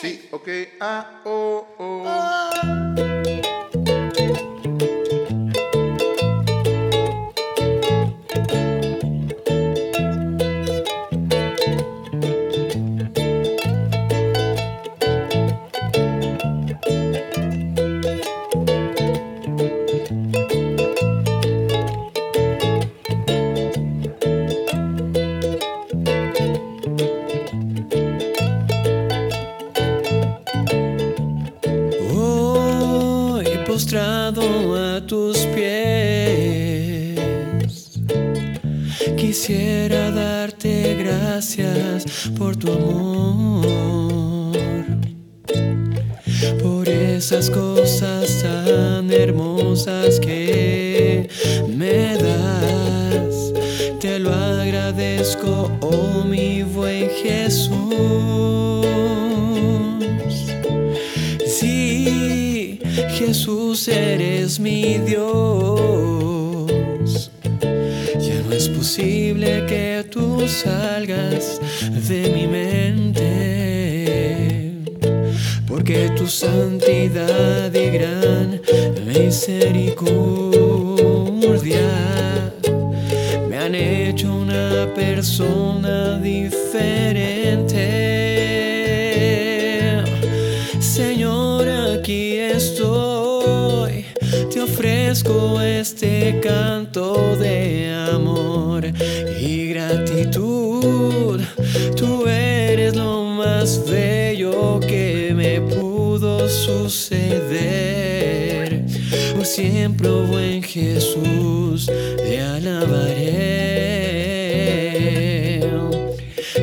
Sí, ok. Ah, oh, oh. oh.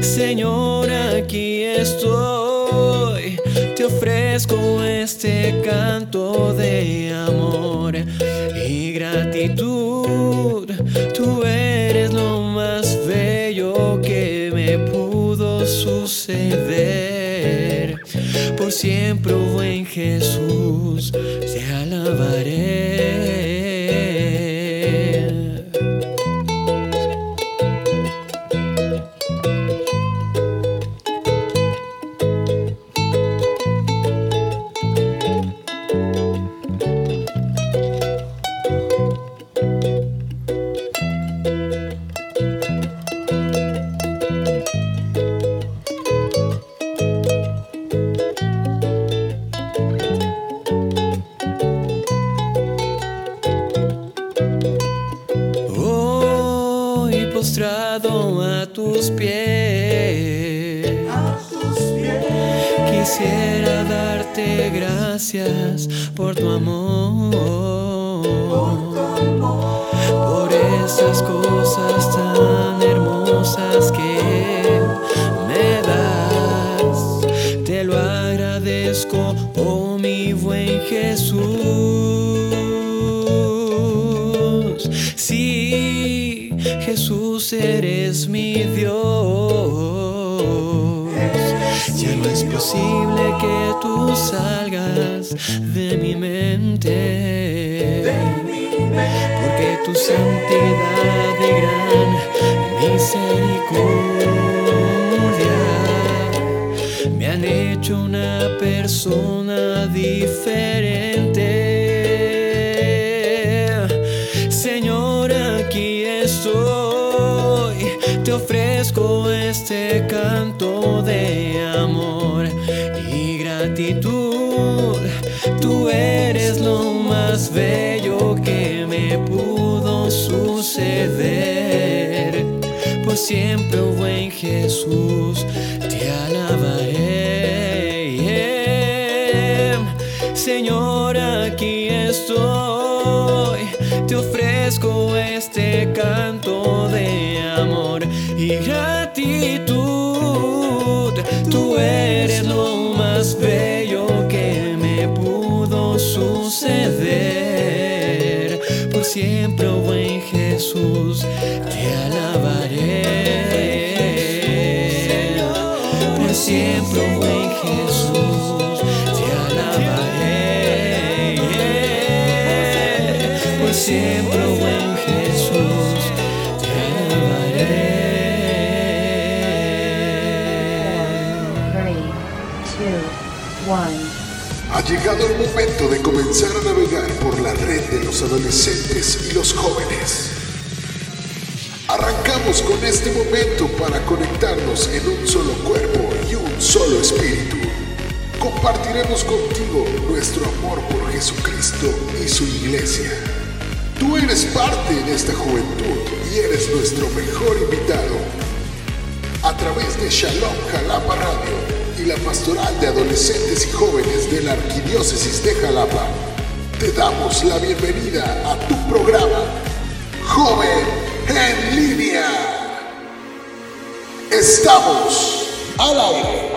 Señor, aquí estoy, te ofrezco este canto de amor y gratitud. Tú eres lo más bello que me pudo suceder. Por siempre, oh buen Jesús. ofrezco este canto de amor y gratitud. Tú eres lo más bello que me pudo suceder. Por siempre, oh buen Jesús, te alabaré. siempre, oh buen Jesús, te alabaré. Para siempre, oh buen Jesús, te alabaré. Por siempre. Llegado el momento de comenzar a navegar por la red de los adolescentes y los jóvenes. Arrancamos con este momento para conectarnos en un solo cuerpo y un solo espíritu. Compartiremos contigo nuestro amor por Jesucristo y su iglesia. Tú eres parte de esta juventud y eres nuestro mejor invitado. A través de Shalom Jalapa Radio la Pastoral de Adolescentes y Jóvenes de la Arquidiócesis de Jalapa, te damos la bienvenida a tu programa, Joven en Línea. Estamos al aire.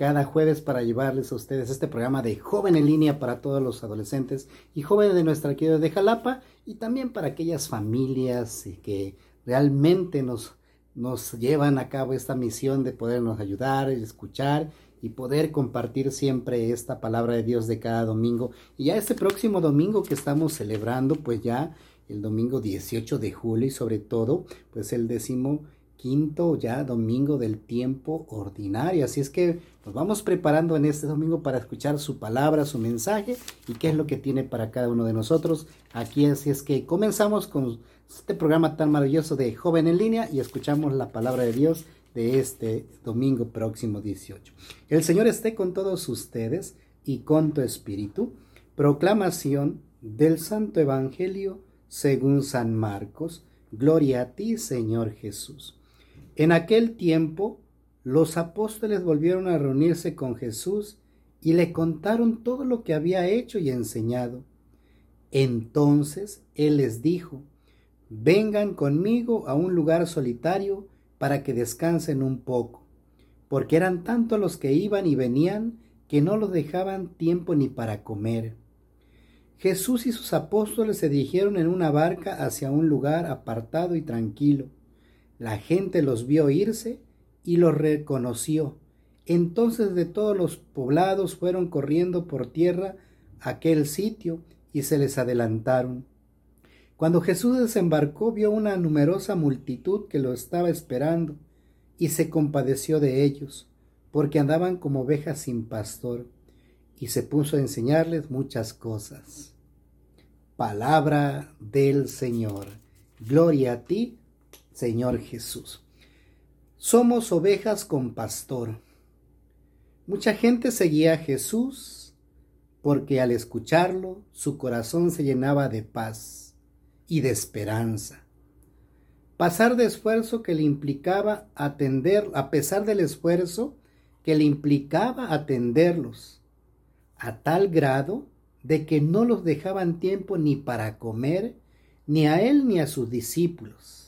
cada jueves para llevarles a ustedes este programa de Joven en Línea para todos los adolescentes y jóvenes de nuestra querida de Jalapa y también para aquellas familias que realmente nos, nos llevan a cabo esta misión de podernos ayudar, escuchar y poder compartir siempre esta palabra de Dios de cada domingo. Y ya este próximo domingo que estamos celebrando, pues ya el domingo 18 de julio y sobre todo, pues el décimo quinto ya domingo del tiempo ordinario. Así es que nos vamos preparando en este domingo para escuchar su palabra, su mensaje y qué es lo que tiene para cada uno de nosotros. Aquí así es que comenzamos con este programa tan maravilloso de Joven en línea y escuchamos la palabra de Dios de este domingo próximo 18. El Señor esté con todos ustedes y con tu espíritu. Proclamación del Santo Evangelio según San Marcos. Gloria a ti, Señor Jesús. En aquel tiempo, los apóstoles volvieron a reunirse con Jesús y le contaron todo lo que había hecho y enseñado. Entonces Él les dijo, vengan conmigo a un lugar solitario para que descansen un poco, porque eran tanto los que iban y venían que no los dejaban tiempo ni para comer. Jesús y sus apóstoles se dirigieron en una barca hacia un lugar apartado y tranquilo. La gente los vio irse y los reconoció. Entonces de todos los poblados fueron corriendo por tierra a aquel sitio y se les adelantaron. Cuando Jesús desembarcó vio una numerosa multitud que lo estaba esperando y se compadeció de ellos, porque andaban como ovejas sin pastor, y se puso a enseñarles muchas cosas. Palabra del Señor. Gloria a ti, Señor Jesús. Somos ovejas con pastor. Mucha gente seguía a Jesús porque al escucharlo su corazón se llenaba de paz y de esperanza. Pasar de esfuerzo que le implicaba atender, a pesar del esfuerzo que le implicaba atenderlos, a tal grado de que no los dejaban tiempo ni para comer, ni a él ni a sus discípulos.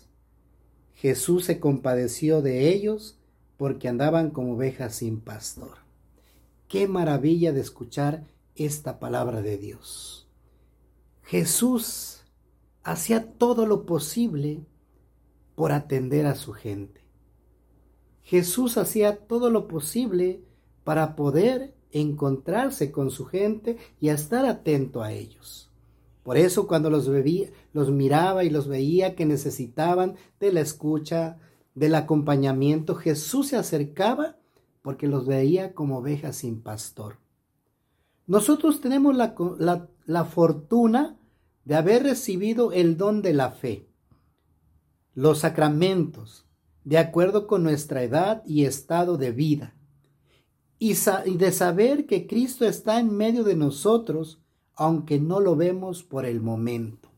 Jesús se compadeció de ellos porque andaban como ovejas sin pastor. Qué maravilla de escuchar esta palabra de Dios. Jesús hacía todo lo posible por atender a su gente. Jesús hacía todo lo posible para poder encontrarse con su gente y estar atento a ellos. Por eso cuando los, los miraba y los veía que necesitaban de la escucha, del acompañamiento, Jesús se acercaba porque los veía como ovejas sin pastor. Nosotros tenemos la, la fortuna de haber recibido el don de la fe, los sacramentos, de acuerdo con nuestra edad y estado de vida, y, de saber que Cristo está en medio de nosotros, aunque no lo vemos por el momento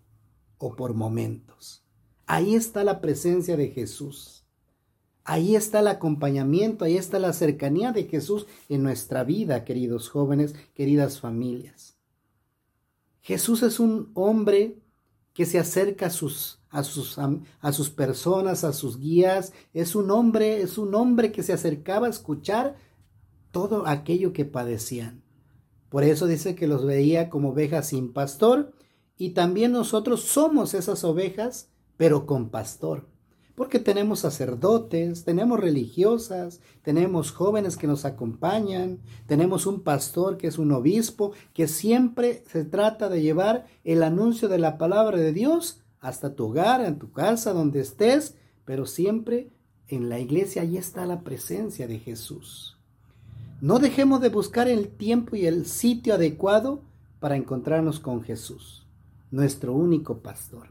o por momentos. Ahí está la presencia de Jesús. Ahí está el acompañamiento, ahí está la cercanía de Jesús en nuestra vida, queridos jóvenes, queridas familias. Jesús es un hombre que se acerca a sus, a sus, a sus personas, a sus guías. Es un hombre, es un hombre que se acercaba a escuchar todo aquello que padecían. Por eso dice que los veía como ovejas sin pastor y también nosotros somos esas ovejas, pero con pastor porque tenemos sacerdotes, tenemos religiosas, tenemos jóvenes que nos acompañan, tenemos un pastor que es un obispo, que siempre se trata de llevar el anuncio de la palabra de Dios hasta tu hogar, en tu casa, donde estés, pero siempre en la iglesia ahí está la presencia de Jesús. No dejemos de buscar el tiempo y el sitio adecuado para encontrarnos con Jesús, nuestro único pastor.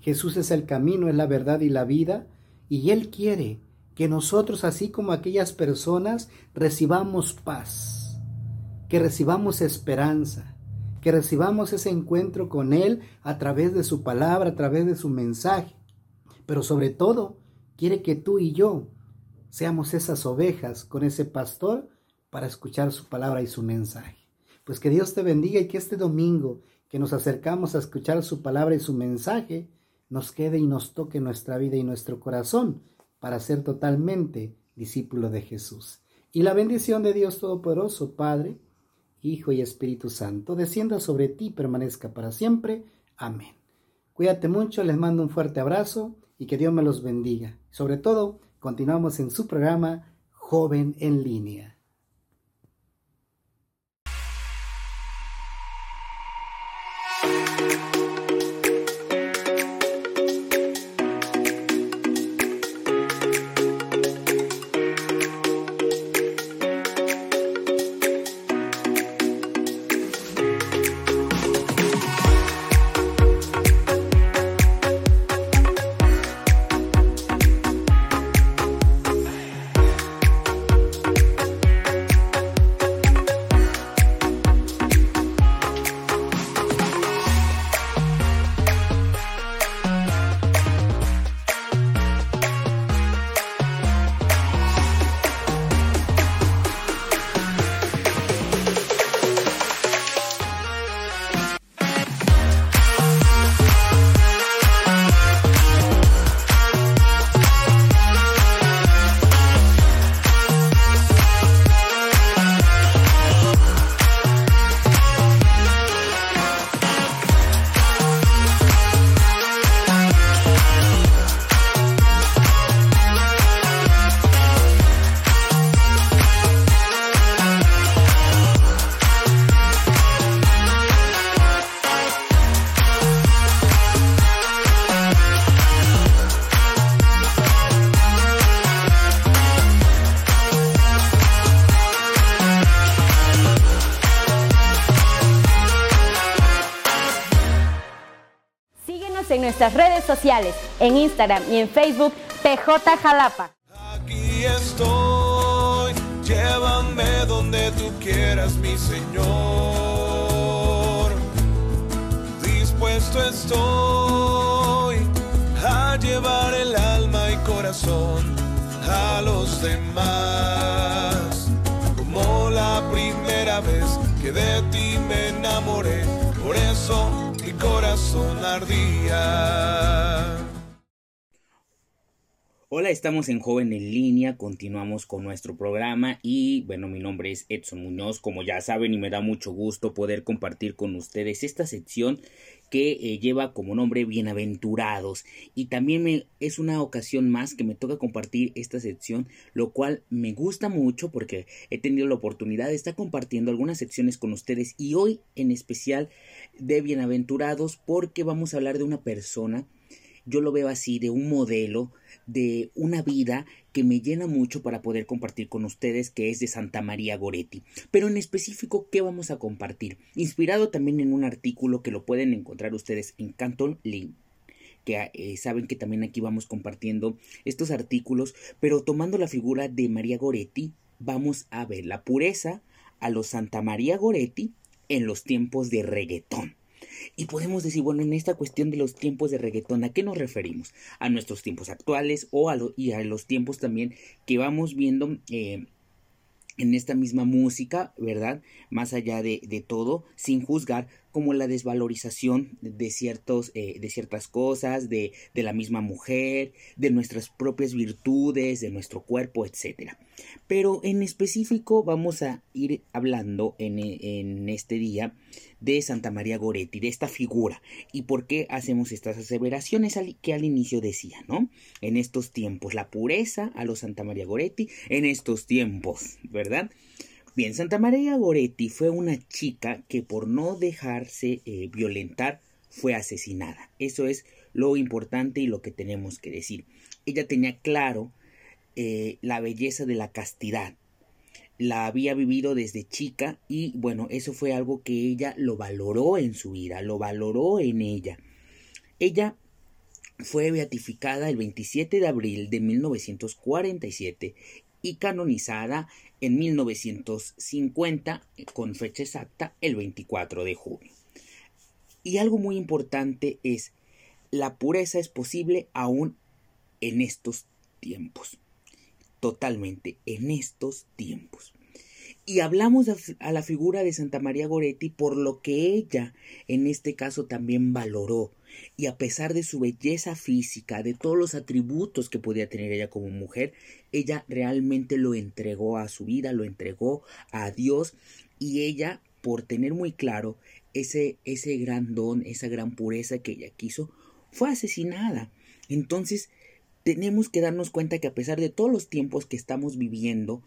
Jesús es el camino, es la verdad y la vida, y Él quiere que nosotros, así como aquellas personas, recibamos paz, que recibamos esperanza, que recibamos ese encuentro con Él a través de su palabra, a través de su mensaje. Pero sobre todo, quiere que tú y yo seamos esas ovejas con ese pastor para escuchar su palabra y su mensaje. Pues que Dios te bendiga y que este domingo que nos acercamos a escuchar su palabra y su mensaje, nos quede y nos toque nuestra vida y nuestro corazón para ser totalmente discípulo de Jesús. Y la bendición de Dios Todopoderoso, Padre, Hijo y Espíritu Santo, descienda sobre ti y permanezca para siempre. Amén. Cuídate mucho, les mando un fuerte abrazo y que Dios me los bendiga. Sobre todo, continuamos en su programa Joven en línea. Redes sociales, en Instagram y en Facebook, PJ Jalapa. Aquí estoy, llévame quieras, mi Señor. Dispuesto estoy a llevar el alma y corazón a los demás. Como la primera vez que de ti me enamoré, por eso Hola, estamos en Joven en Línea, continuamos con nuestro programa y bueno, mi nombre es Edson Muñoz, como ya saben y me da mucho gusto poder compartir con ustedes esta sección que eh, lleva como nombre Bienaventurados. Y también me, es una ocasión más que me toca compartir esta sección, lo cual me gusta mucho porque he tenido la oportunidad de estar compartiendo algunas secciones con ustedes y hoy en especial de Bienaventurados porque vamos a hablar de una persona yo lo veo así, de un modelo, de una vida que me llena mucho para poder compartir con ustedes, que es de Santa María Goretti. Pero en específico, ¿qué vamos a compartir? Inspirado también en un artículo que lo pueden encontrar ustedes en Canton Link que eh, saben que también aquí vamos compartiendo estos artículos, pero tomando la figura de María Goretti, vamos a ver la pureza a los Santa María Goretti en los tiempos de reggaetón. Y podemos decir, bueno, en esta cuestión de los tiempos de reggaetón, ¿a qué nos referimos? A nuestros tiempos actuales o a, y a los tiempos también que vamos viendo eh, en esta misma música, ¿verdad? Más allá de, de, todo, sin juzgar como la desvalorización de, ciertos, eh, de ciertas cosas, de, de, la misma mujer, de nuestras propias virtudes, de nuestro cuerpo, etc. Pero en específico vamos a ir hablando en, en este día de Santa María Goretti, de esta figura, y por qué hacemos estas aseveraciones que al inicio decía, ¿no? En estos tiempos, la pureza a los Santa María Goretti, en estos tiempos, ¿verdad? Bien, Santa María Goretti fue una chica que por no dejarse eh, violentar fue asesinada. Eso es lo importante y lo que tenemos que decir. Ella tenía claro eh, la belleza de la castidad, la había vivido desde chica y bueno, eso fue algo que ella lo valoró en su vida, lo valoró en ella. Ella fue beatificada el 27 de abril de 1947 y canonizada en 1950 con fecha exacta el 24 de junio. Y algo muy importante es, la pureza es posible aún en estos tiempos totalmente en estos tiempos. Y hablamos a la figura de Santa María Goretti por lo que ella en este caso también valoró. Y a pesar de su belleza física, de todos los atributos que podía tener ella como mujer, ella realmente lo entregó a su vida, lo entregó a Dios y ella, por tener muy claro ese, ese gran don, esa gran pureza que ella quiso, fue asesinada. Entonces, tenemos que darnos cuenta que a pesar de todos los tiempos que estamos viviendo,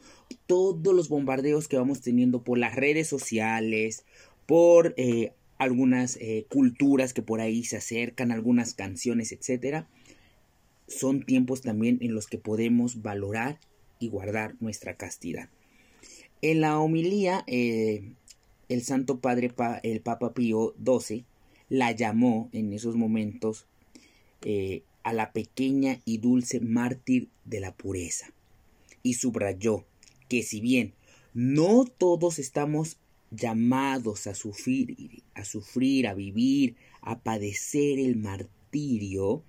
todos los bombardeos que vamos teniendo por las redes sociales, por eh, algunas eh, culturas que por ahí se acercan, algunas canciones, etcétera, son tiempos también en los que podemos valorar y guardar nuestra castidad. En la homilía, eh, el Santo Padre, el Papa Pío XII, la llamó en esos momentos a la pequeña y dulce mártir de la pureza. Y subrayó que si bien no todos estamos llamados a sufrir, a sufrir, a vivir, a padecer el martirio,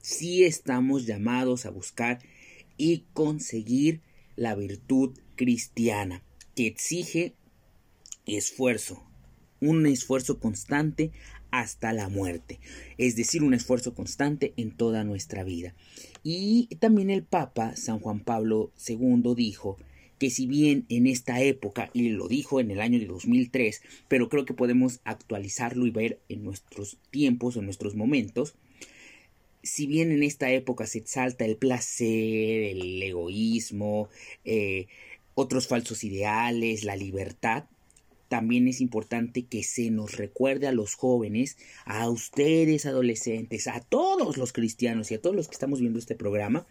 sí estamos llamados a buscar y conseguir la virtud cristiana, que exige esfuerzo, un esfuerzo constante hasta la muerte, es decir, un esfuerzo constante en toda nuestra vida. Y también el Papa San Juan Pablo II dijo que si bien en esta época, y lo dijo en el año de 2003, pero creo que podemos actualizarlo y ver en nuestros tiempos, en nuestros momentos, si bien en esta época se exalta el placer, el egoísmo, eh, otros falsos ideales, la libertad, también es importante que se nos recuerde a los jóvenes, a ustedes adolescentes, a todos los cristianos y a todos los que estamos viendo este programa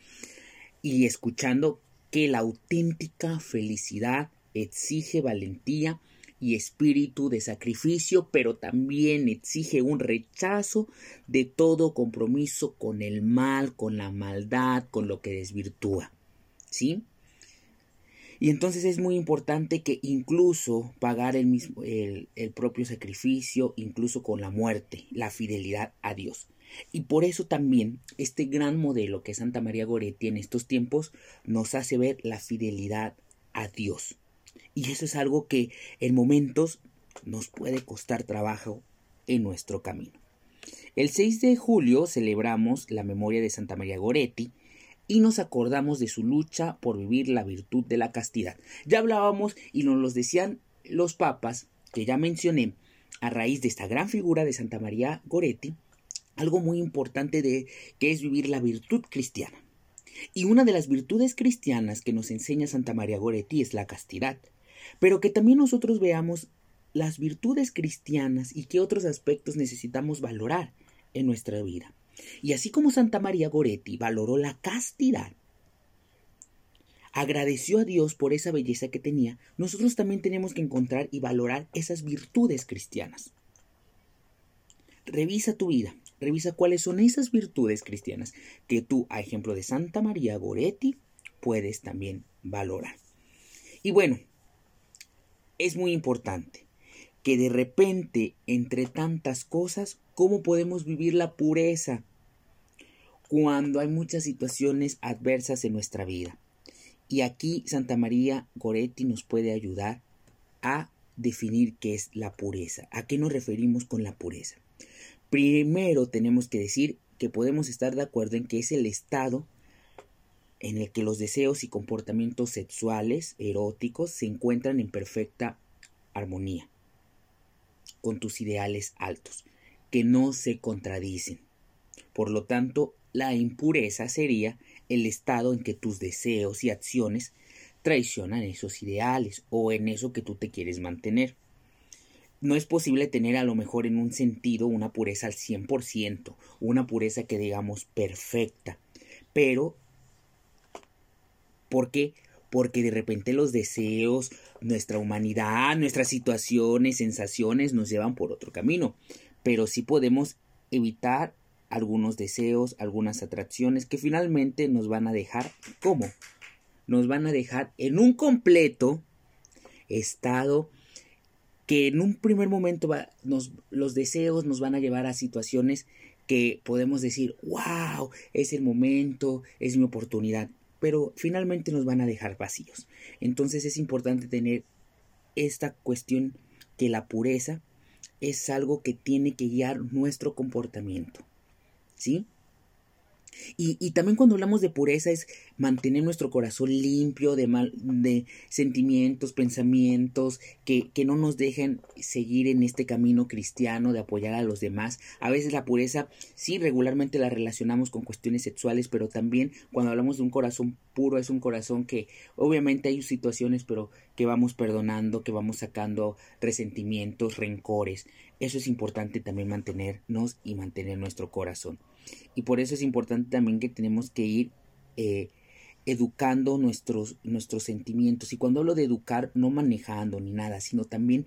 y escuchando que la auténtica felicidad exige valentía y espíritu de sacrificio, pero también exige un rechazo de todo compromiso con el mal, con la maldad, con lo que desvirtúa. ¿Sí? Y entonces es muy importante que incluso pagar el, mismo, el, el propio sacrificio, incluso con la muerte, la fidelidad a Dios. Y por eso también este gran modelo que Santa María Goretti en estos tiempos nos hace ver la fidelidad a Dios. Y eso es algo que en momentos nos puede costar trabajo en nuestro camino. El 6 de julio celebramos la memoria de Santa María Goretti y nos acordamos de su lucha por vivir la virtud de la castidad. Ya hablábamos y nos los decían los papas que ya mencioné a raíz de esta gran figura de Santa María Goretti, algo muy importante de que es vivir la virtud cristiana. Y una de las virtudes cristianas que nos enseña Santa María Goretti es la castidad, pero que también nosotros veamos las virtudes cristianas y qué otros aspectos necesitamos valorar en nuestra vida. Y así como Santa María Goretti valoró la castidad, agradeció a Dios por esa belleza que tenía, nosotros también tenemos que encontrar y valorar esas virtudes cristianas. Revisa tu vida, revisa cuáles son esas virtudes cristianas que tú, a ejemplo de Santa María Goretti, puedes también valorar. Y bueno, es muy importante que de repente, entre tantas cosas, ¿cómo podemos vivir la pureza cuando hay muchas situaciones adversas en nuestra vida? Y aquí Santa María Goretti nos puede ayudar a definir qué es la pureza, a qué nos referimos con la pureza. Primero tenemos que decir que podemos estar de acuerdo en que es el estado en el que los deseos y comportamientos sexuales, eróticos, se encuentran en perfecta armonía con tus ideales altos, que no se contradicen. Por lo tanto, la impureza sería el estado en que tus deseos y acciones traicionan esos ideales o en eso que tú te quieres mantener no es posible tener a lo mejor en un sentido una pureza al 100%, una pureza que digamos perfecta, pero ¿por qué? Porque de repente los deseos, nuestra humanidad, nuestras situaciones, sensaciones nos llevan por otro camino, pero sí podemos evitar algunos deseos, algunas atracciones que finalmente nos van a dejar ¿cómo? Nos van a dejar en un completo estado que en un primer momento los deseos nos van a llevar a situaciones que podemos decir, wow, es el momento, es mi oportunidad, pero finalmente nos van a dejar vacíos. Entonces es importante tener esta cuestión que la pureza es algo que tiene que guiar nuestro comportamiento. ¿Sí? Y, también cuando hablamos de pureza es mantener nuestro corazón limpio de, mal, de sentimientos, pensamientos, que, que no nos dejen seguir en este camino cristiano de apoyar a los demás. A veces la pureza sí regularmente la relacionamos con cuestiones sexuales, pero también cuando hablamos de un corazón puro es un corazón que obviamente hay situaciones, pero que vamos perdonando, que vamos sacando resentimientos, rencores. Eso es importante también mantenernos y mantener nuestro corazón. Y por eso es importante también que tenemos que ir eh, educando nuestros, nuestros sentimientos. Y cuando hablo de educar, no manejando ni nada, sino también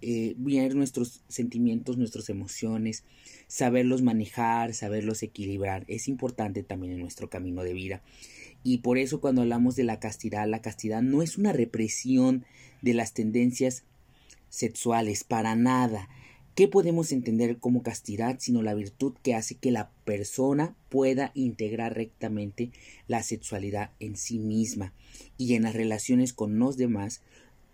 eh, ver nuestros sentimientos, nuestras emociones, saberlos manejar, saberlos equilibrar. Es importante también en nuestro camino de vida. Y por eso cuando hablamos de la castidad, la castidad no es una represión de las tendencias sexuales, para nada. ¿Qué podemos entender como castidad sino la virtud que hace que la persona pueda integrar rectamente la sexualidad en sí misma y en las relaciones con los demás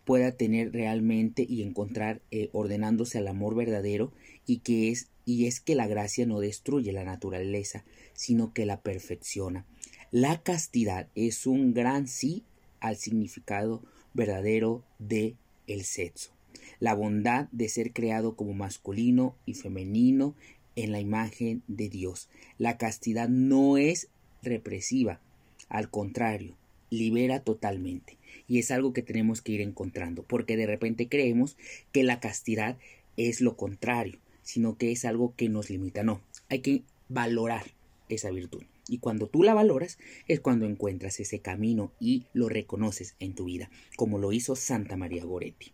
pueda tener realmente y encontrar eh, ordenándose al amor verdadero y que es y es que la gracia no destruye la naturaleza sino que la perfecciona. La castidad es un gran sí al significado verdadero de el sexo la bondad de ser creado como masculino y femenino en la imagen de Dios. La castidad no es represiva, al contrario, libera totalmente. Y es algo que tenemos que ir encontrando, porque de repente creemos que la castidad es lo contrario, sino que es algo que nos limita. No, hay que valorar esa virtud. Y cuando tú la valoras es cuando encuentras ese camino y lo reconoces en tu vida, como lo hizo Santa María Goretti.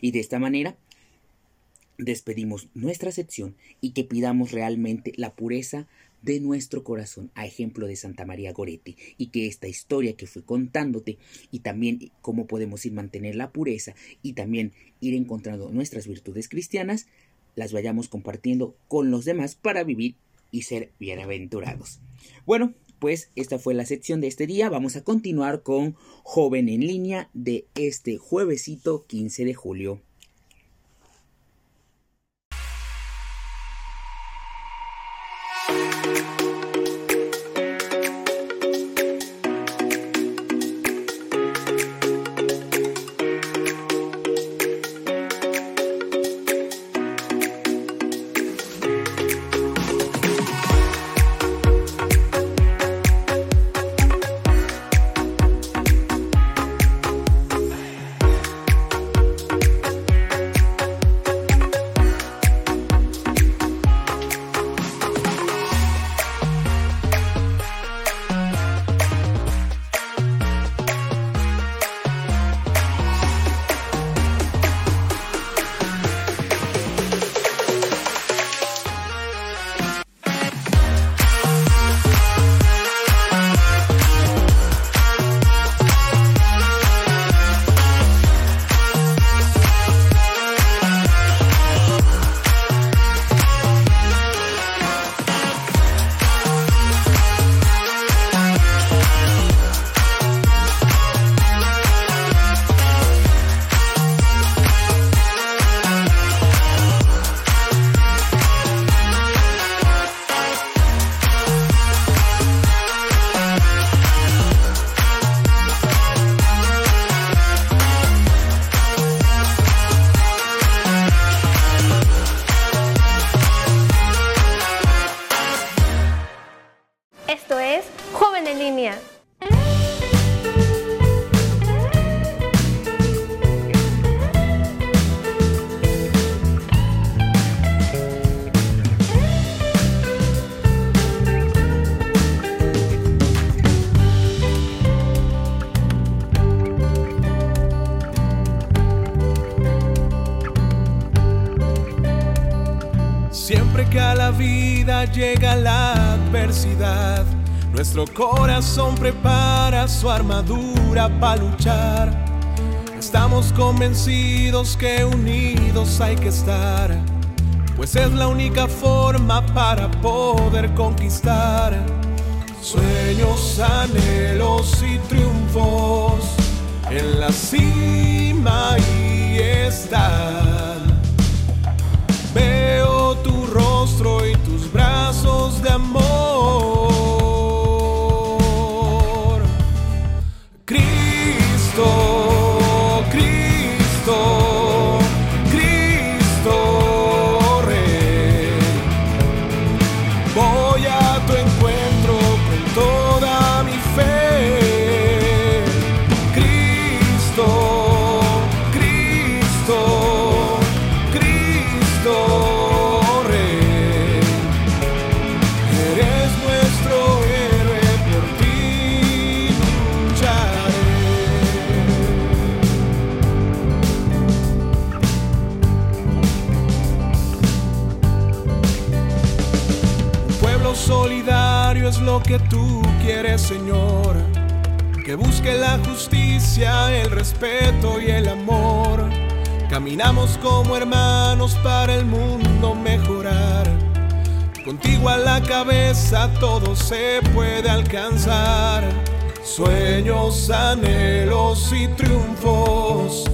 Y de esta manera despedimos nuestra sección y que pidamos realmente la pureza de nuestro corazón, a ejemplo de Santa María Goretti, y que esta historia que fui contándote y también cómo podemos ir mantener la pureza y también ir encontrando nuestras virtudes cristianas, las vayamos compartiendo con los demás para vivir y ser bienaventurados. Bueno, pues esta fue la sección de este día. Vamos a continuar con Joven en línea de este juevesito 15 de julio. Nuestro corazón prepara su armadura para luchar. Estamos convencidos que unidos hay que estar, pues es la única forma para poder conquistar sueños, anhelos y triunfos. En la cima y están. Es lo que tú quieres, Señor. Que busque la justicia, el respeto y el amor. Caminamos como hermanos para el mundo mejorar. Contigo a la cabeza todo se puede alcanzar. Sueños, anhelos y triunfos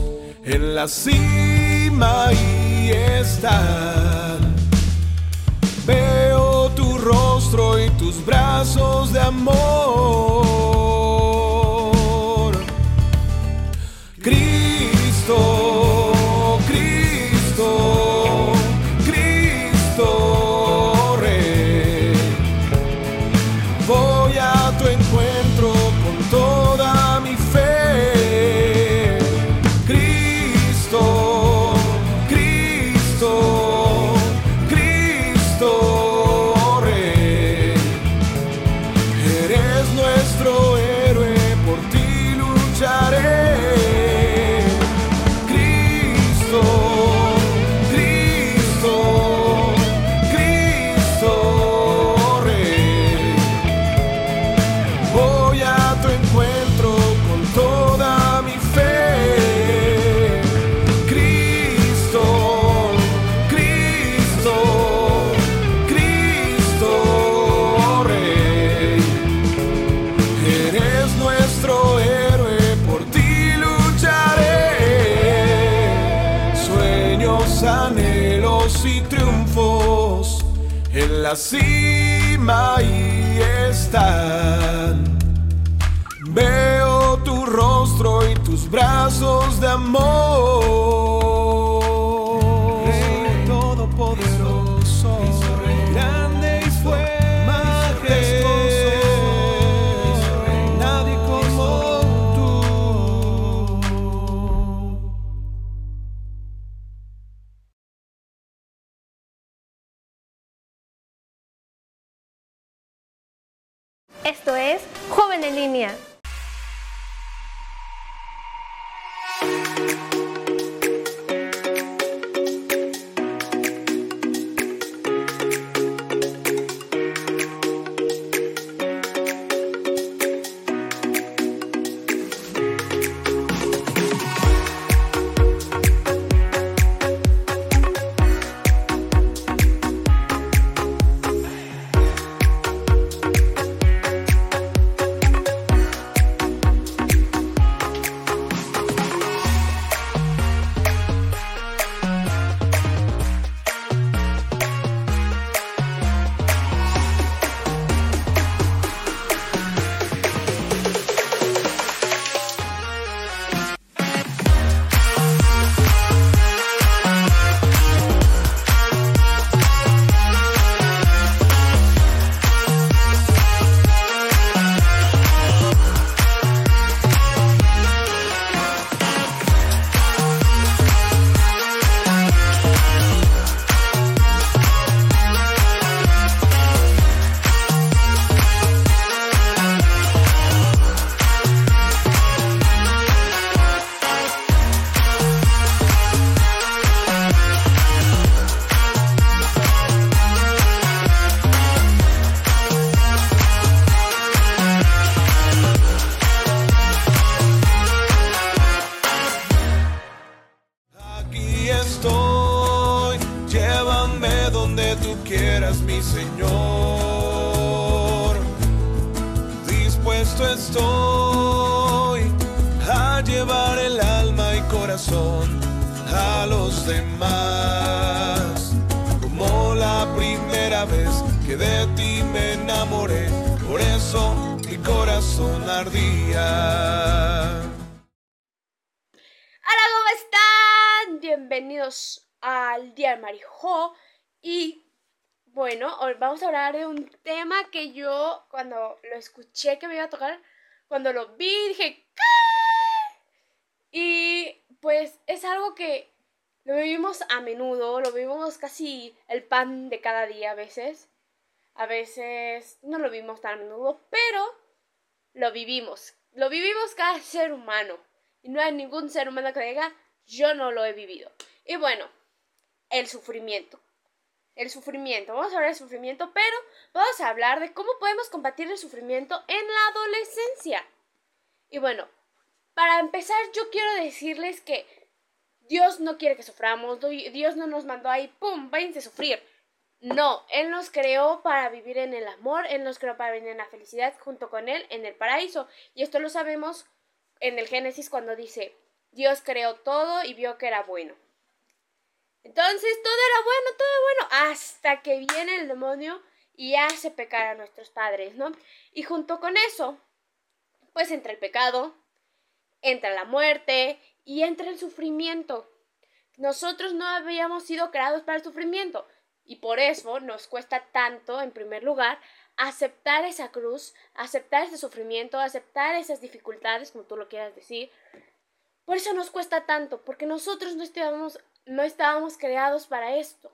en la cima y están. Y tus brazos de amor. La cima y están. Veo tu rostro y tus brazos de amor. Bueno, vamos a hablar de un tema que yo cuando lo escuché que me iba a tocar, cuando lo vi dije, ¿qué? Y pues es algo que lo vivimos a menudo, lo vivimos casi el pan de cada día a veces. A veces no lo vivimos tan a menudo, pero lo vivimos. Lo vivimos cada ser humano. Y no hay ningún ser humano que diga, yo no lo he vivido. Y bueno, el sufrimiento. El sufrimiento. Vamos a hablar del sufrimiento, pero vamos a hablar de cómo podemos combatir el sufrimiento en la adolescencia. Y bueno, para empezar yo quiero decirles que Dios no quiere que suframos. Dios no nos mandó ahí, ¡pum!, váyanse a sufrir. No, Él nos creó para vivir en el amor, Él nos creó para vivir en la felicidad junto con Él en el paraíso. Y esto lo sabemos en el Génesis cuando dice, Dios creó todo y vio que era bueno. Entonces todo era bueno, todo era bueno, hasta que viene el demonio y hace pecar a nuestros padres, ¿no? Y junto con eso, pues entra el pecado, entra la muerte y entra el sufrimiento. Nosotros no habíamos sido creados para el sufrimiento y por eso nos cuesta tanto, en primer lugar, aceptar esa cruz, aceptar ese sufrimiento, aceptar esas dificultades, como tú lo quieras decir. Por eso nos cuesta tanto, porque nosotros no estábamos, no estábamos creados para esto.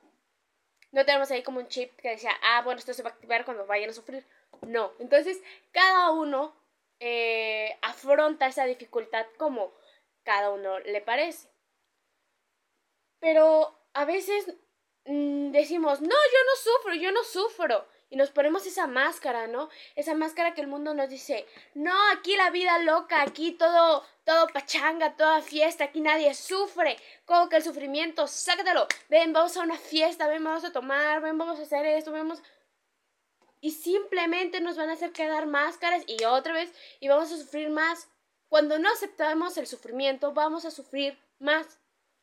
No tenemos ahí como un chip que decía, ah, bueno, esto se va a activar cuando vayan a sufrir. No, entonces cada uno eh, afronta esa dificultad como cada uno le parece. Pero a veces mmm, decimos, no, yo no sufro, yo no sufro. Y nos ponemos esa máscara, ¿no? Esa máscara que el mundo nos dice, no, aquí la vida loca, aquí todo, todo pachanga, toda fiesta, aquí nadie sufre. Como que el sufrimiento, sácatelo. Ven, vamos a una fiesta, ven, vamos a tomar, ven, vamos a hacer esto, vamos... Y simplemente nos van a hacer quedar máscaras y otra vez, y vamos a sufrir más. Cuando no aceptamos el sufrimiento, vamos a sufrir más.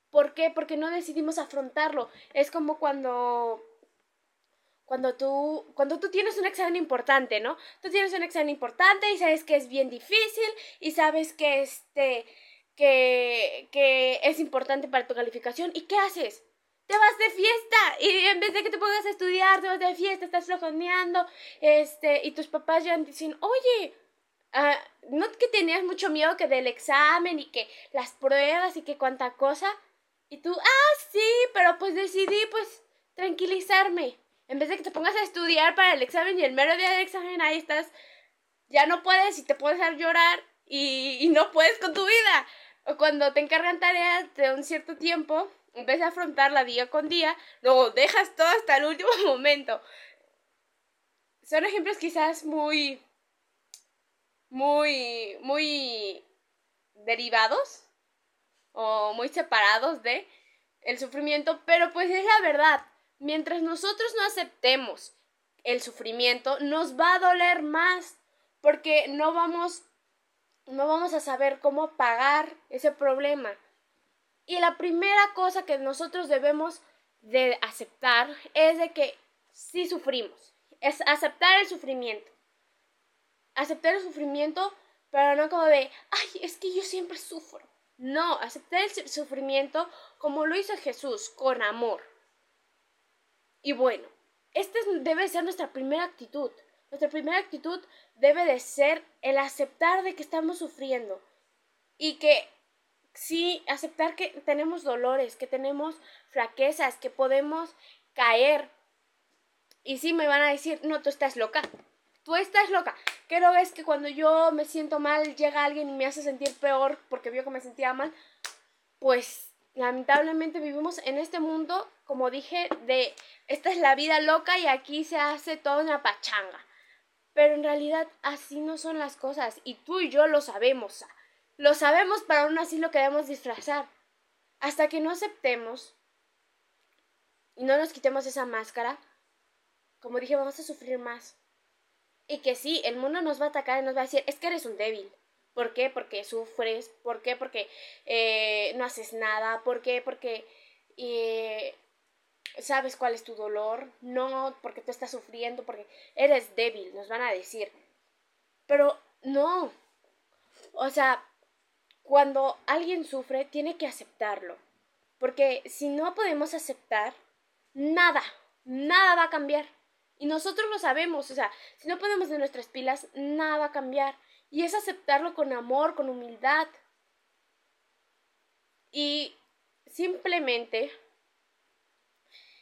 ¿Por qué? Porque no decidimos afrontarlo. Es como cuando cuando tú, cuando tú tienes un examen importante, ¿no? Tú tienes un examen importante y sabes que es bien difícil y sabes que este, que, que es importante para tu calificación. ¿Y qué haces? Te vas de fiesta y en vez de que te pongas a estudiar, te vas de fiesta, estás flojoneando, este, y tus papás ya dicen, oye, ah, no que tenías mucho miedo que del examen y que las pruebas y que cuánta cosa. Y tú, ah, sí, pero pues decidí pues tranquilizarme. En vez de que te pongas a estudiar para el examen y el mero día del examen ahí estás, ya no puedes y te puedes a llorar y, y no puedes con tu vida. O cuando te encargan tareas de un cierto tiempo, en vez de afrontarla día con día, luego dejas todo hasta el último momento. Son ejemplos quizás muy, muy, muy derivados o muy separados de el sufrimiento, pero pues es la verdad. Mientras nosotros no aceptemos el sufrimiento, nos va a doler más porque no vamos no vamos a saber cómo pagar ese problema. Y la primera cosa que nosotros debemos de aceptar es de que sí sufrimos. Es aceptar el sufrimiento. Aceptar el sufrimiento, pero no como de, ay, es que yo siempre sufro. No, aceptar el sufrimiento como lo hizo Jesús, con amor. Y bueno, esta debe ser nuestra primera actitud. Nuestra primera actitud debe de ser el aceptar de que estamos sufriendo y que sí, aceptar que tenemos dolores, que tenemos fraquezas, que podemos caer. Y sí me van a decir, no, tú estás loca. Tú estás loca. ¿Qué no ves que cuando yo me siento mal llega alguien y me hace sentir peor porque vio que me sentía mal? Pues lamentablemente vivimos en este mundo, como dije, de esta es la vida loca y aquí se hace toda una pachanga. Pero en realidad así no son las cosas y tú y yo lo sabemos. Lo sabemos, pero aún así lo queremos disfrazar. Hasta que no aceptemos y no nos quitemos esa máscara, como dije, vamos a sufrir más. Y que sí, el mundo nos va a atacar y nos va a decir, es que eres un débil. ¿Por qué? Porque sufres. ¿Por qué? Porque eh, no haces nada. ¿Por qué? Porque eh, sabes cuál es tu dolor. No porque tú estás sufriendo, porque eres débil, nos van a decir. Pero no. O sea, cuando alguien sufre, tiene que aceptarlo. Porque si no podemos aceptar, nada, nada va a cambiar. Y nosotros lo sabemos, o sea, si no ponemos de nuestras pilas, nada va a cambiar. Y es aceptarlo con amor, con humildad. Y simplemente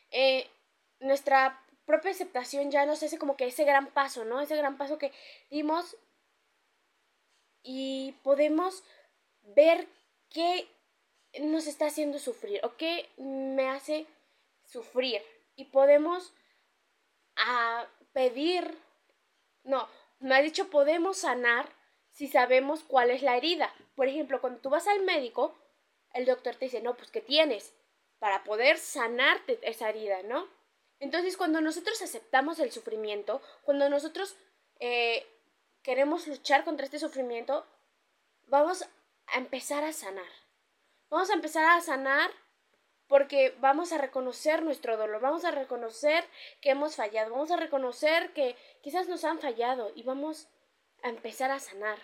eh, nuestra propia aceptación ya nos hace como que ese gran paso, ¿no? Ese gran paso que dimos y podemos ver qué nos está haciendo sufrir o qué me hace sufrir. Y podemos a ah, pedir, no, me ha dicho podemos sanar si sabemos cuál es la herida. Por ejemplo, cuando tú vas al médico, el doctor te dice, no, pues ¿qué tienes? Para poder sanarte esa herida, ¿no? Entonces, cuando nosotros aceptamos el sufrimiento, cuando nosotros eh, queremos luchar contra este sufrimiento, vamos a empezar a sanar. Vamos a empezar a sanar porque vamos a reconocer nuestro dolor, vamos a reconocer que hemos fallado, vamos a reconocer que quizás nos han fallado y vamos a empezar a sanar.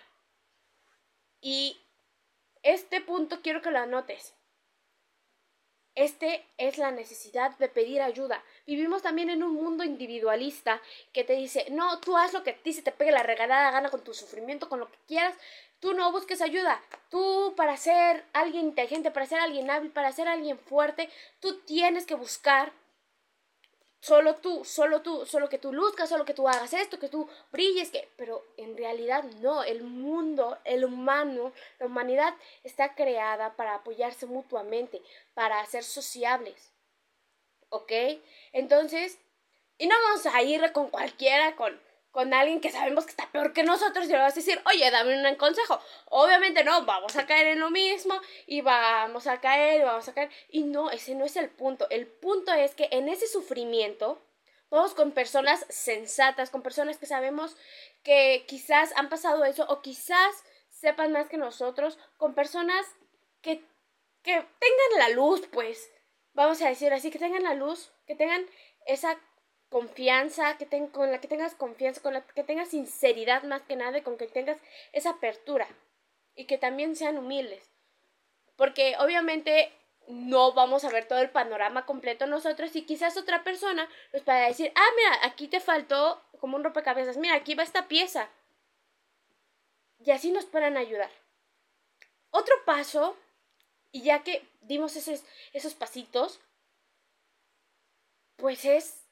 Y este punto quiero que lo anotes. Este es la necesidad de pedir ayuda. Vivimos también en un mundo individualista que te dice, no, tú haz lo que a ti te pegue la regalada gana con tu sufrimiento, con lo que quieras. Tú no busques ayuda. Tú para ser alguien inteligente, para ser alguien hábil, para ser alguien fuerte, tú tienes que buscar solo tú, solo tú, solo que tú luzcas, solo que tú hagas esto, que tú brilles, que pero en realidad no, el mundo, el humano, la humanidad está creada para apoyarse mutuamente, para ser sociables. ¿Ok? Entonces, y no vamos a ir con cualquiera, con con alguien que sabemos que está peor que nosotros y le vas a decir, oye, dame un consejo. Obviamente no, vamos a caer en lo mismo y vamos a caer vamos a caer. Y no, ese no es el punto. El punto es que en ese sufrimiento vamos con personas sensatas, con personas que sabemos que quizás han pasado eso o quizás sepan más que nosotros, con personas que, que tengan la luz, pues, vamos a decir así, que tengan la luz, que tengan esa confianza, que con la que tengas confianza, con la que tengas sinceridad más que nada, y con que tengas esa apertura y que también sean humildes. Porque obviamente no vamos a ver todo el panorama completo nosotros y quizás otra persona nos pueda decir, ah, mira, aquí te faltó como un rompecabezas, mira, aquí va esta pieza. Y así nos puedan ayudar. Otro paso, y ya que dimos esos, esos pasitos, pues es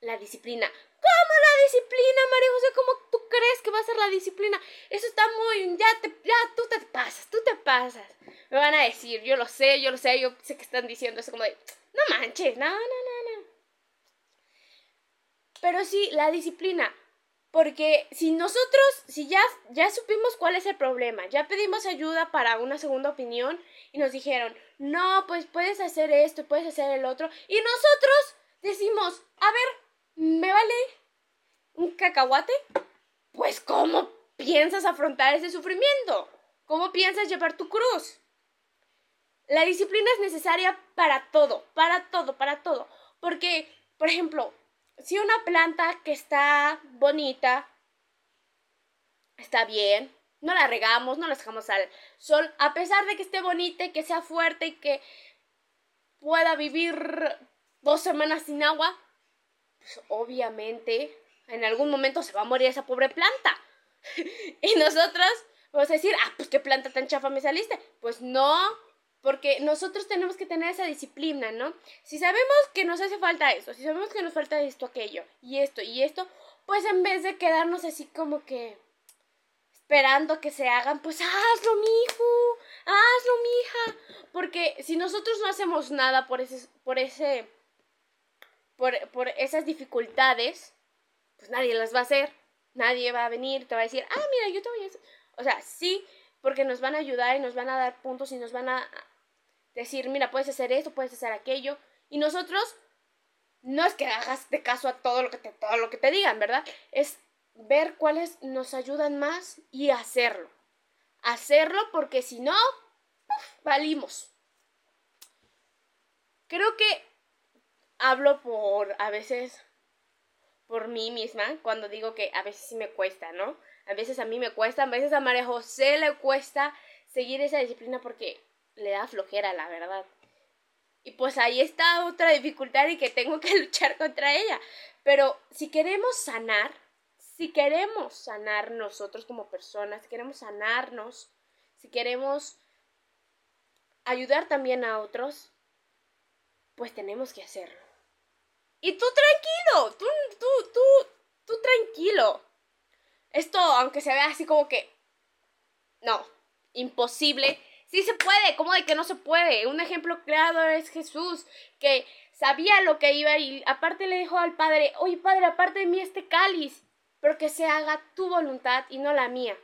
la disciplina. ¿Cómo la disciplina, María José? ¿Cómo tú crees que va a ser la disciplina? Eso está muy... Ya, te, ya tú te pasas, tú te pasas. Me van a decir, yo lo sé, yo lo sé, yo sé que están diciendo eso como de... No manches, no, no, no, no. Pero sí, la disciplina. Porque si nosotros, si ya, ya supimos cuál es el problema, ya pedimos ayuda para una segunda opinión y nos dijeron, no, pues puedes hacer esto, puedes hacer el otro, y nosotros decimos, a ver, ¿me vale un cacahuate? Pues ¿cómo piensas afrontar ese sufrimiento? ¿Cómo piensas llevar tu cruz? La disciplina es necesaria para todo, para todo, para todo. Porque, por ejemplo, si una planta que está bonita, está bien, no la regamos, no la dejamos al sol, a pesar de que esté bonita y que sea fuerte y que pueda vivir dos semanas sin agua, pues obviamente en algún momento se va a morir esa pobre planta. y nosotros vamos a decir, ah, pues qué planta tan chafa me saliste. Pues no, porque nosotros tenemos que tener esa disciplina, ¿no? Si sabemos que nos hace falta eso, si sabemos que nos falta esto, aquello, y esto, y esto, pues en vez de quedarnos así como que esperando que se hagan, pues hazlo, mijo, hazlo, mija. Porque si nosotros no hacemos nada por ese, por ese, por, por esas dificultades, pues nadie las va a hacer. Nadie va a venir, te va a decir, ah, mira, yo te voy a hacer. O sea, sí, porque nos van a ayudar y nos van a dar puntos y nos van a decir, mira, puedes hacer esto, puedes hacer aquello. Y nosotros, no es que hagas de caso a todo lo que te, todo lo que te digan, ¿verdad? Es ver cuáles nos ayudan más y hacerlo. Hacerlo porque si no, valimos. Creo que hablo por a veces por mí misma cuando digo que a veces sí me cuesta, ¿no? A veces a mí me cuesta, a veces a María José le cuesta seguir esa disciplina porque le da flojera, la verdad. Y pues ahí está otra dificultad y que tengo que luchar contra ella. Pero si queremos sanar, si queremos sanar nosotros como personas, si queremos sanarnos, si queremos ayudar también a otros, pues tenemos que hacerlo. Y tú tranquilo, tú, tú, tú, tú tranquilo. Esto, aunque se vea así como que... No, imposible Sí se puede, ¿cómo de que no se puede? Un ejemplo claro es Jesús, que sabía lo que iba y aparte le dijo al Padre, oye Padre, aparte de mí este cáliz, pero que se haga tu voluntad y no la mía.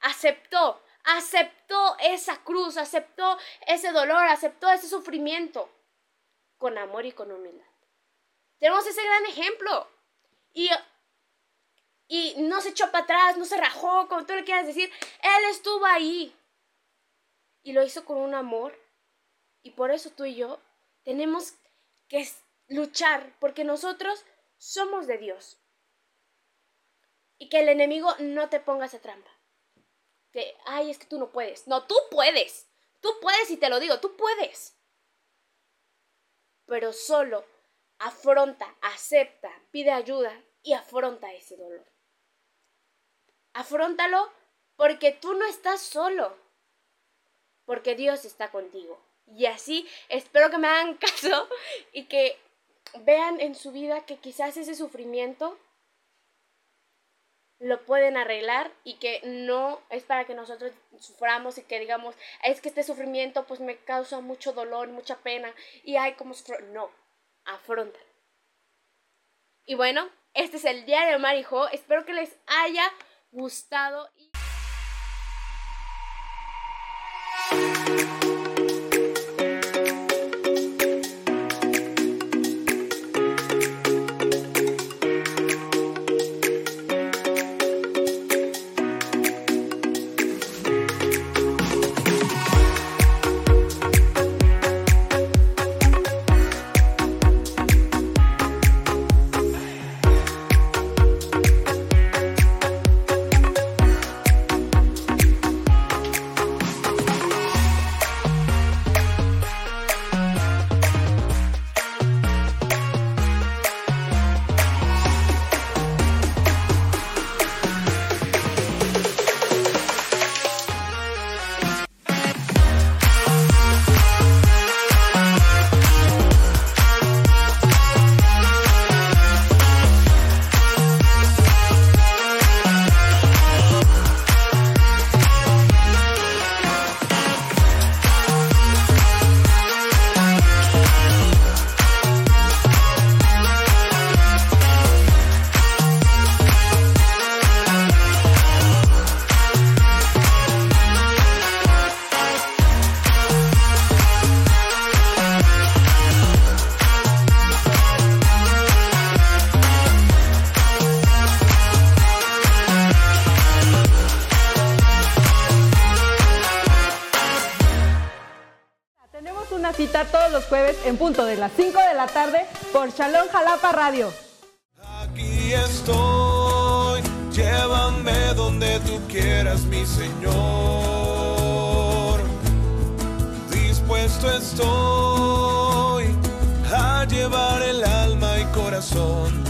Aceptó, aceptó esa cruz, aceptó ese dolor, aceptó ese sufrimiento con amor y con humildad. Tenemos ese gran ejemplo. Y, y no se echó para atrás, no se rajó, como tú le quieras decir. Él estuvo ahí y lo hizo con un amor. Y por eso tú y yo tenemos que luchar, porque nosotros somos de Dios. Y que el enemigo no te ponga esa trampa. Que, ay, es que tú no puedes. No, tú puedes. Tú puedes y te lo digo, tú puedes. Pero solo afronta, acepta, pide ayuda y afronta ese dolor. Afróntalo porque tú no estás solo porque Dios está contigo. Y así espero que me hagan caso y que vean en su vida que quizás ese sufrimiento lo pueden arreglar y que no es para que nosotros suframos y que digamos, es que este sufrimiento pues me causa mucho dolor, mucha pena y hay como No, afronta. Y bueno, este es el diario de Marijo. Espero que les haya gustado. Y... en punto de las 5 de la tarde por Shalom Jalapa Radio. Aquí estoy, llévame donde tú quieras, mi Señor. Dispuesto estoy a llevar el alma y corazón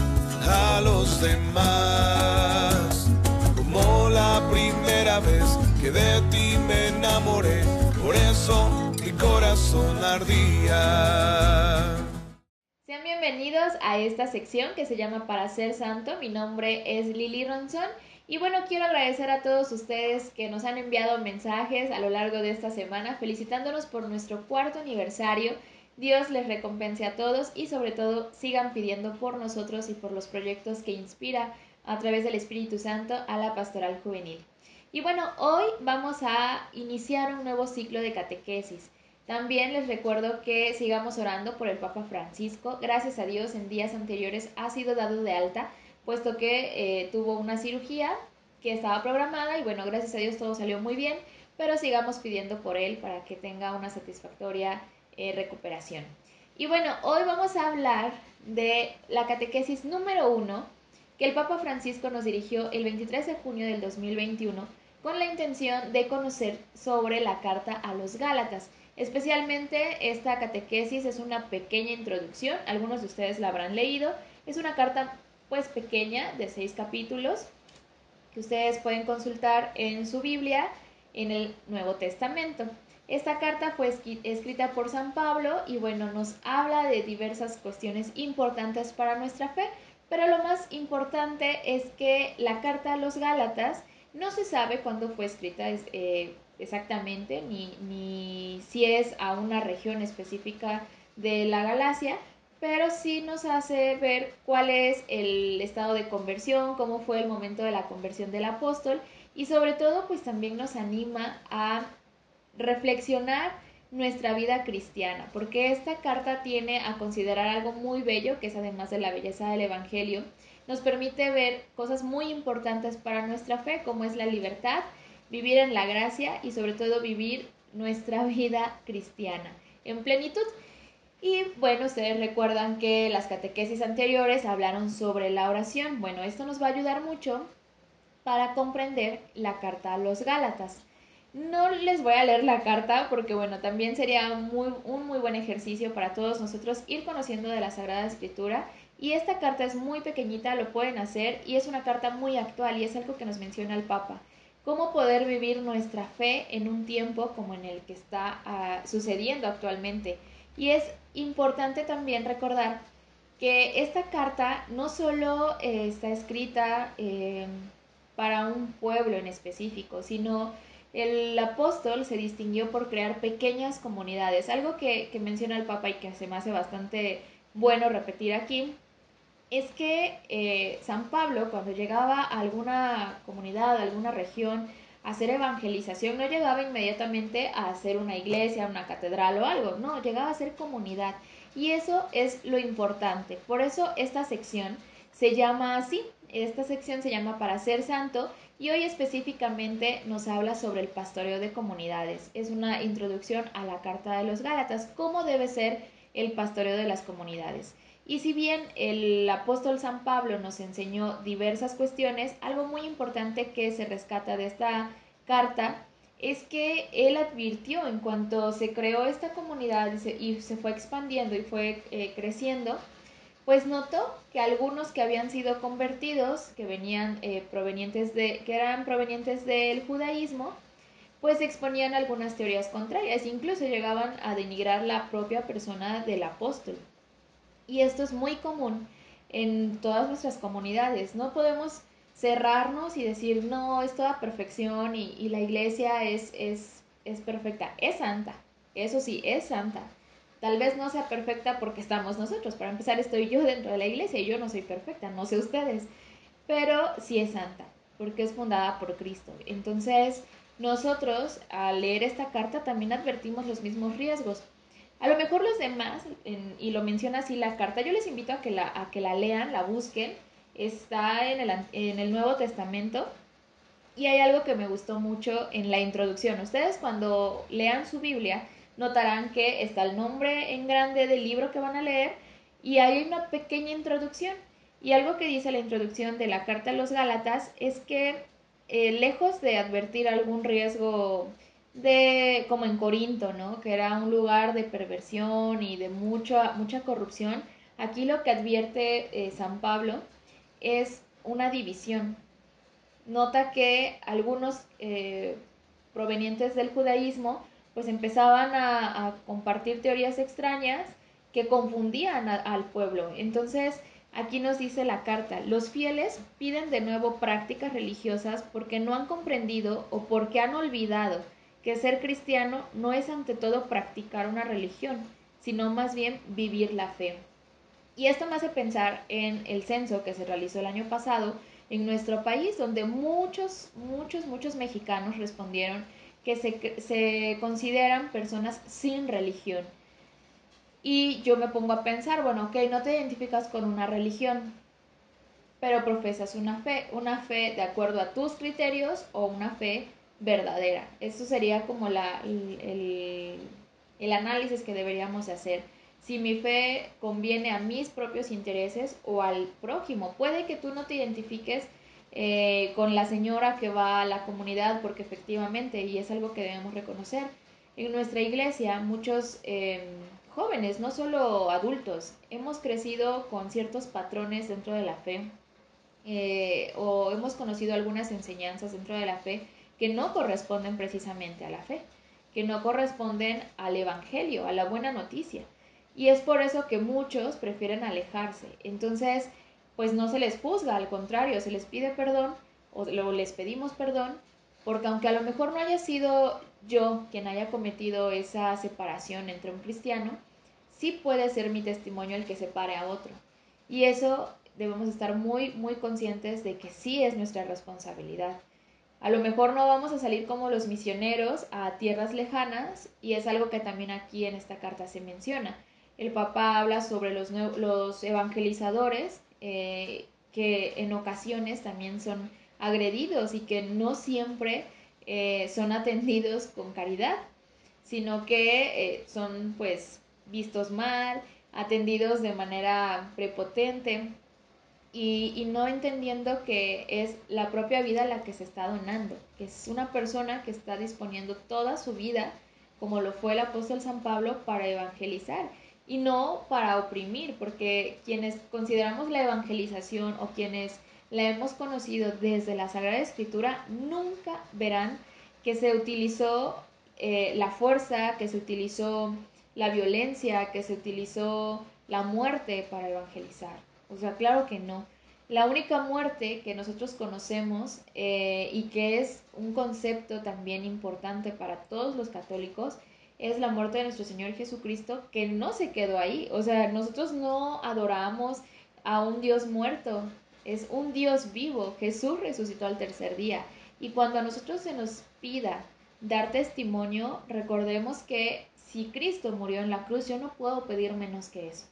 a los demás. Como la primera vez que de ti me enamoré, por eso corazón ardía. Sean bienvenidos a esta sección que se llama Para ser santo. Mi nombre es Lili Ronson. Y bueno, quiero agradecer a todos ustedes que nos han enviado mensajes a lo largo de esta semana felicitándonos por nuestro cuarto aniversario. Dios les recompense a todos y sobre todo sigan pidiendo por nosotros y por los proyectos que inspira a través del Espíritu Santo a la pastoral juvenil. Y bueno, hoy vamos a iniciar un nuevo ciclo de catequesis. También les recuerdo que sigamos orando por el Papa Francisco. Gracias a Dios en días anteriores ha sido dado de alta, puesto que eh, tuvo una cirugía que estaba programada y bueno, gracias a Dios todo salió muy bien, pero sigamos pidiendo por él para que tenga una satisfactoria eh, recuperación. Y bueno, hoy vamos a hablar de la catequesis número uno que el Papa Francisco nos dirigió el 23 de junio del 2021 con la intención de conocer sobre la carta a los Gálatas. Especialmente esta catequesis es una pequeña introducción, algunos de ustedes la habrán leído, es una carta pues pequeña de seis capítulos que ustedes pueden consultar en su Biblia en el Nuevo Testamento. Esta carta fue escrita por San Pablo y bueno, nos habla de diversas cuestiones importantes para nuestra fe, pero lo más importante es que la carta a los Gálatas no se sabe cuándo fue escrita, eh, exactamente, ni, ni si es a una región específica de la Galacia, pero sí nos hace ver cuál es el estado de conversión, cómo fue el momento de la conversión del apóstol y sobre todo pues también nos anima a reflexionar nuestra vida cristiana, porque esta carta tiene a considerar algo muy bello, que es además de la belleza del Evangelio, nos permite ver cosas muy importantes para nuestra fe, como es la libertad, vivir en la gracia y sobre todo vivir nuestra vida cristiana en plenitud. Y bueno, ustedes recuerdan que las catequesis anteriores hablaron sobre la oración. Bueno, esto nos va a ayudar mucho para comprender la carta a los Gálatas. No les voy a leer la carta porque bueno, también sería un muy buen ejercicio para todos nosotros ir conociendo de la Sagrada Escritura. Y esta carta es muy pequeñita, lo pueden hacer y es una carta muy actual y es algo que nos menciona el Papa cómo poder vivir nuestra fe en un tiempo como en el que está ah, sucediendo actualmente. Y es importante también recordar que esta carta no solo eh, está escrita em, para un pueblo en específico, sino el apóstol se distinguió por crear pequeñas comunidades, algo que, que menciona el Papa y que se me hace bastante bueno repetir aquí, es que eh, San Pablo cuando llegaba a alguna comunidad, a alguna región, a hacer evangelización, no llegaba inmediatamente a hacer una iglesia, una catedral o algo, no, llegaba a ser comunidad. Y eso es lo importante. Por eso esta sección se llama así, esta sección se llama Para ser santo y hoy específicamente nos habla sobre el pastoreo de comunidades. Es una introducción a la Carta de los Gálatas, cómo debe ser el pastoreo de las comunidades. Y si bien el apóstol San Pablo nos enseñó diversas cuestiones, algo muy importante que se rescata de esta carta es que él advirtió en cuanto se creó esta comunidad y se, fue expandiendo y fue eh, creciendo, pues notó que algunos que habían sido convertidos, que venían eh, provenientes de, que eran provenientes del judaísmo, pues exponían algunas teorías contrarias, incluso llegaban a denigrar la propia persona del apóstol. Y esto es muy común en todas nuestras comunidades. No podemos cerrarnos y decir, no, es toda perfección y, la iglesia es, es, es perfecta. Es santa, eso sí, es santa. Tal vez no sea perfecta porque estamos nosotros. Para empezar, estoy yo dentro de la iglesia y yo no soy perfecta, no sé ustedes. Pero sí es santa, porque es fundada por Cristo. Entonces, nosotros al leer esta carta también advertimos los mismos riesgos. A lo mejor los demás, y lo menciona así la carta, yo les invito a que la, a que la lean, la busquen, está en el, en el Nuevo Testamento y hay algo que me gustó mucho en la introducción. Ustedes cuando lean su Biblia notarán que está el nombre en grande del libro que van a leer y hay una pequeña introducción. Y algo que dice la introducción de la carta a los Gálatas es que eh, lejos de advertir algún riesgo de como en Corinto, ¿no? Que era un lugar de perversión y de mucha mucha corrupción. Aquí lo que advierte eh, San Pablo es una división. Nota que algunos eh, provenientes del judaísmo pues empezaban a, compartir teorías extrañas que confundían al pueblo. Entonces, aquí nos dice la carta, los fieles piden de nuevo prácticas religiosas porque no han comprendido o porque han olvidado que ser cristiano no es ante todo practicar una religión, sino más bien vivir la fe. Y esto me hace pensar en el censo que se realizó el año pasado en nuestro país, donde muchos, muchos, muchos mexicanos respondieron que se, consideran personas sin religión. Y yo me pongo a pensar, bueno, ok, no te identificas con una religión, pero profesas una fe, una fe de acuerdo a tus criterios o una fe verdadera. Eso sería como la, el, el análisis que deberíamos hacer. Si mi fe conviene a mis propios intereses o al prójimo. Puede que tú no te identifiques eh, con la señora que va a la comunidad, porque efectivamente, y es algo que debemos reconocer, en nuestra iglesia muchos em, jóvenes, no solo adultos, hemos crecido con ciertos patrones dentro de la fe eh, o hemos conocido algunas enseñanzas dentro de la fe que no corresponden precisamente a la fe, que no corresponden al Evangelio, a la buena noticia. Y es por eso que muchos prefieren alejarse. Entonces, pues no se les juzga, al contrario, se les pide perdón o les pedimos perdón, porque aunque a lo mejor no haya sido yo quien haya cometido esa separación entre un cristiano, sí puede ser mi testimonio el que separe a otro. Y eso debemos estar muy, muy conscientes de que sí es nuestra responsabilidad. A lo mejor no vamos a salir como los misioneros a tierras lejanas y es algo que también aquí en esta carta se menciona. El Papa habla sobre los, los evangelizadores eh, que en ocasiones también son agredidos y que no siempre eh, son atendidos con caridad, sino que eh, son pues vistos mal, atendidos de manera prepotente y, no entendiendo que es la propia vida la que se está donando, que es una persona que está disponiendo toda su vida, como lo fue el apóstol San Pablo, para evangelizar y no para oprimir, porque quienes consideramos la evangelización o quienes la hemos conocido desde la Sagrada Escritura nunca verán que se utilizó eh, la fuerza, que se utilizó la violencia, que se utilizó la muerte para evangelizar. O sea, claro que no. La única muerte que nosotros conocemos eh, y que es un concepto también importante para todos los católicos es la muerte de nuestro Señor Jesucristo, que no se quedó ahí. O sea, nosotros no adoramos a un Dios muerto, es un Dios vivo. Jesús resucitó al tercer día. Y cuando a nosotros se nos pida dar testimonio, recordemos que si Cristo murió en la cruz, yo no puedo pedir menos que eso.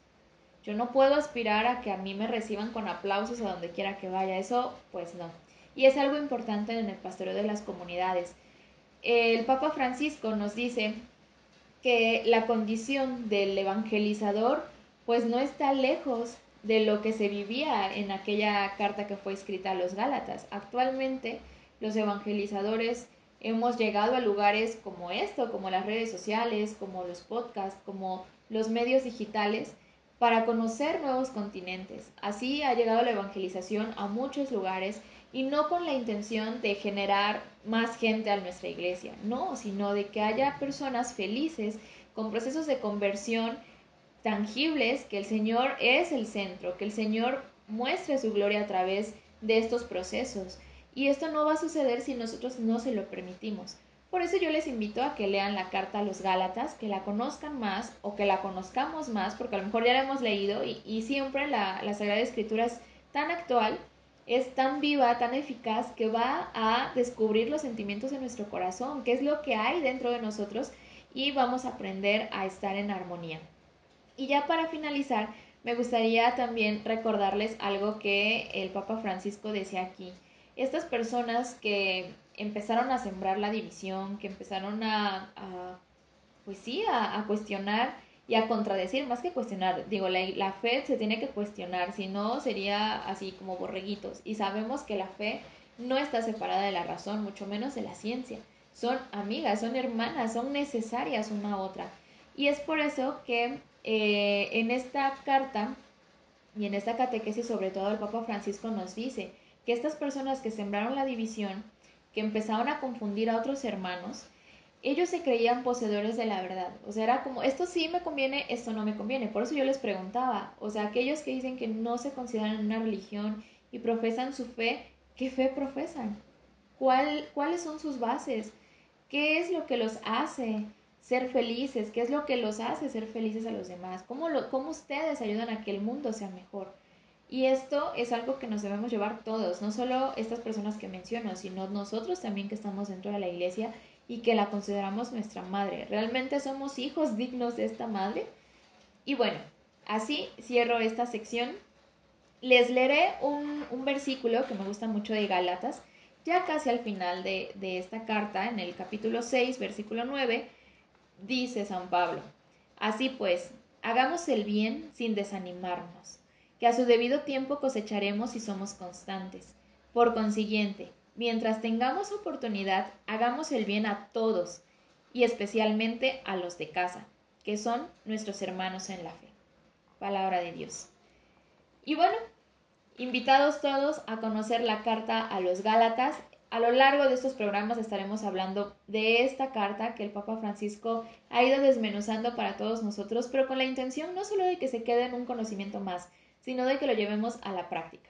Yo no puedo aspirar a que a mí me reciban con aplausos a donde quiera que vaya. Eso, pues no. Y es algo importante en el pastoreo de las comunidades. El Papa Francisco nos dice que la condición del evangelizador pues no está lejos de lo que se vivía en aquella carta que fue escrita a los Gálatas. Actualmente los evangelizadores hemos llegado a lugares como esto, como las redes sociales, como los podcasts, como los medios digitales, para conocer nuevos continentes. Así ha llegado la evangelización a muchos lugares y no con la intención de generar más gente a nuestra iglesia, no, sino de que haya personas felices con procesos de conversión tangibles, que el Señor es el centro, que el Señor muestre su gloria a través de estos procesos. Y esto no va a suceder si nosotros no se lo permitimos. Por eso yo les invito a que lean la carta a los Gálatas, que la conozcan más o que la conozcamos más, porque a lo mejor ya la hemos leído y, siempre la, la Sagrada Escritura es tan actual es tan viva, tan eficaz, que va a descubrir los sentimientos de nuestro corazón, qué es lo que hay dentro de nosotros y vamos a aprender a estar en armonía. Y ya para finalizar, me gustaría también recordarles algo que el Papa Francisco decía aquí. Estas personas que empezaron a sembrar la división, que empezaron a, pues sí, a, cuestionar y a contradecir, más que cuestionar. Digo, la, fe se tiene que cuestionar, si no sería así como borreguitos. Y sabemos que la fe no está separada de la razón, mucho menos de la ciencia. Son amigas, son hermanas, son necesarias una a otra. Y es por eso que eh, en esta carta y en esta catequesis, sobre todo el Papa Francisco nos dice que estas personas que sembraron la división, que empezaron a confundir a otros hermanos, ellos se creían poseedores de la verdad. O sea, era como, esto sí me conviene, esto no me conviene. Por eso yo les preguntaba, o sea, aquellos que dicen que no se consideran una religión y profesan su fe, ¿qué fe profesan? ¿Cuál, ¿Cuáles son sus bases? ¿Qué es lo que los hace ser felices? ¿Qué es lo que los hace ser felices a los demás? ¿Cómo, lo, cómo ustedes ayudan a que el mundo sea mejor? Y esto es algo que nos debemos llevar todos, no solo estas personas que menciono, sino nosotros también que estamos dentro de la iglesia y que la consideramos nuestra madre. ¿Realmente somos hijos dignos de esta madre? Y bueno, así cierro esta sección. Les leeré un, un versículo que me gusta mucho de Gálatas, ya casi al final de, de esta carta, en el capítulo 6, versículo 9, dice San Pablo, así pues, hagamos el bien sin desanimarnos que a su debido tiempo cosecharemos si somos constantes. Por consiguiente, mientras tengamos oportunidad, hagamos el bien a todos, y especialmente a los de casa, que son nuestros hermanos en la fe. Palabra de Dios. Y bueno, invitados todos a conocer la carta a los Gálatas. A lo largo de estos programas estaremos hablando de esta carta que el Papa Francisco ha ido desmenuzando para todos nosotros, pero con la intención no solo de que se quede en un conocimiento más, sino de que lo llevemos a la práctica.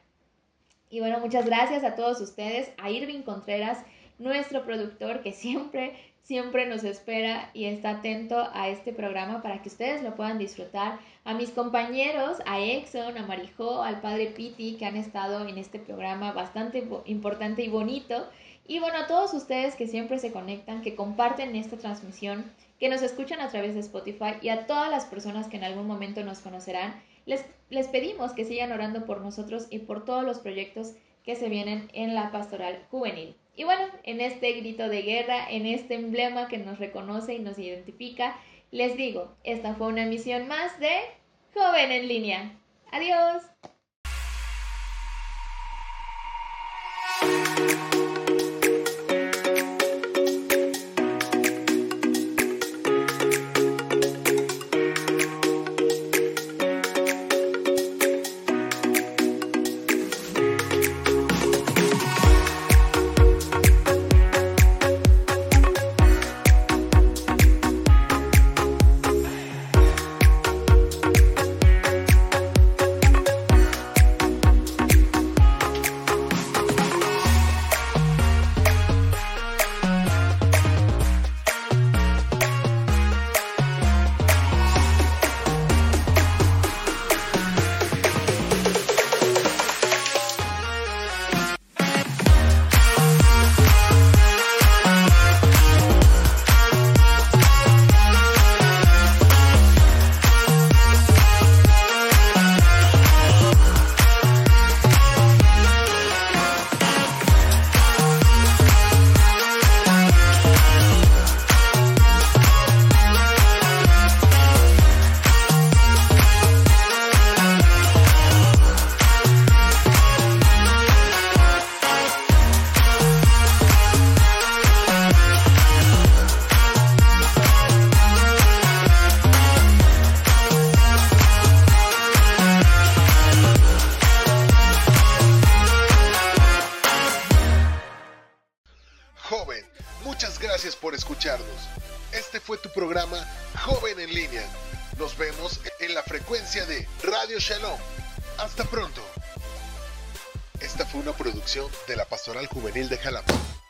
Y bueno, muchas gracias a todos ustedes, a Irving Contreras, nuestro productor que siempre, siempre nos espera y está atento a este programa para que ustedes lo puedan disfrutar. A mis compañeros, a Exxon, a Marijó, al padre Piti, que han estado en este programa bastante importante y bonito. Y bueno, a todos ustedes que siempre se conectan, que comparten esta transmisión, que nos escuchan a través de Spotify y a todas las personas que en algún momento nos conocerán les, pedimos que sigan orando por nosotros y por todos los proyectos que se vienen en la pastoral juvenil. Y bueno, en este grito de guerra, en este emblema que nos reconoce y nos identifica, les digo, esta fue una misión más de Joven en línea. Adiós.